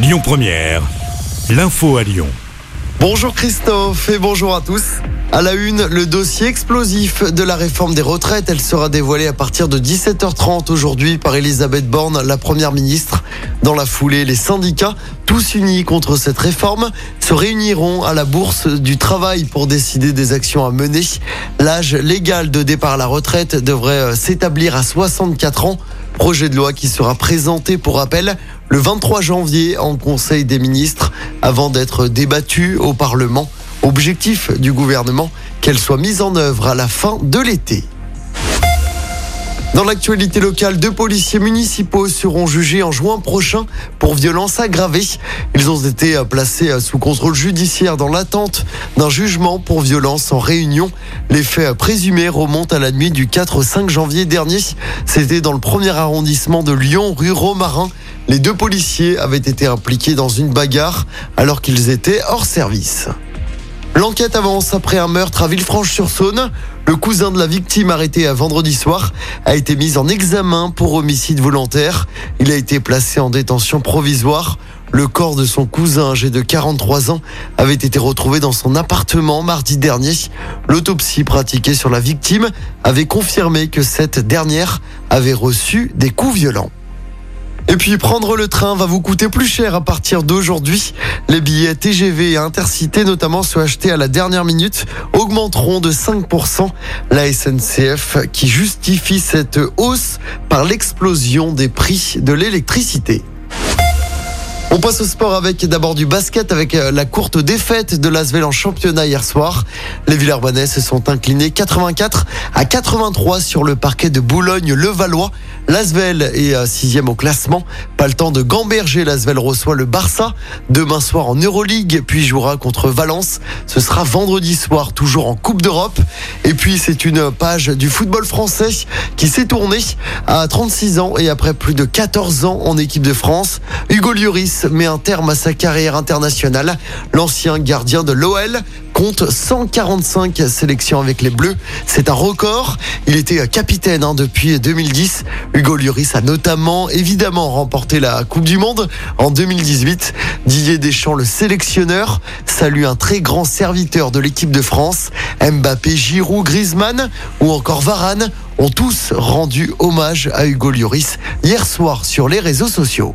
Lyon Première, l'info à Lyon. Bonjour Christophe et bonjour à tous. À la une, le dossier explosif de la réforme des retraites. Elle sera dévoilée à partir de 17h30 aujourd'hui par Elisabeth Borne, la première ministre. Dans la foulée, les syndicats, tous unis contre cette réforme, se réuniront à la bourse du travail pour décider des actions à mener. L'âge légal de départ à la retraite devrait euh, s'établir à 64 ans. Projet de loi qui sera présenté pour rappel le 23 janvier en Conseil des ministres avant d'être débattu au Parlement. Objectif du gouvernement qu'elle soit mise en œuvre à la fin de l'été. Dans l'actualité locale, deux policiers municipaux seront jugés en juin prochain pour violences aggravées. Ils ont été placés sous contrôle judiciaire dans l'attente d'un jugement pour violence en réunion. Les faits présumés remontent à la nuit du 4 au 5 janvier dernier. C'était dans le premier arrondissement de Lyon, rue Romarin. Les deux policiers avaient été impliqués dans une bagarre alors qu'ils étaient hors service. L'enquête avance après un meurtre à Villefranche-sur-Saône. Le cousin de la victime arrêté à vendredi soir a été mis en examen pour homicide volontaire. Il a été placé en détention provisoire. Le corps de son cousin âgé de 43 ans avait été retrouvé dans son appartement mardi dernier. L'autopsie pratiquée sur la victime avait confirmé que cette dernière avait reçu des coups violents. Et puis prendre le train va vous coûter plus cher à partir d'aujourd'hui. Les billets TGV et Intercité, notamment ceux achetés à la dernière minute, augmenteront de 5%. La SNCF qui justifie cette hausse par l'explosion des prix de l'électricité. On passe au sport avec d'abord du basket avec euh, la courte défaite de l'Asvel en championnat hier soir. Les Villers-Banais se sont inclinés 84 à 83 sur le parquet de Boulogne-le-Valois. L'Asvel est sixième au classement. Pas le temps de gamberger. L'Asvel reçoit le Barça demain soir en Euroleague, puis jouera contre Valence. Ce sera vendredi soir, toujours en Coupe d'Europe. Et puis c'est une page du football français qui s'est tournée à 36 ans et après plus de 14 ans en équipe de France. Hugo Lloris met un terme à sa carrière internationale. L'ancien gardien de l'OL compte 145 sélections avec les Bleus. C'est un record. Il était capitaine hein, depuis 2010. Hugo Lloris a notamment évidemment remporté la Coupe du Monde en 2018. Didier Deschamps, le sélectionneur, salue un très grand serviteur de l'équipe de France. Mbappé, Giroud, Griezmann ou encore Varane ont tous rendu hommage à Hugo Lloris hier soir sur les réseaux sociaux.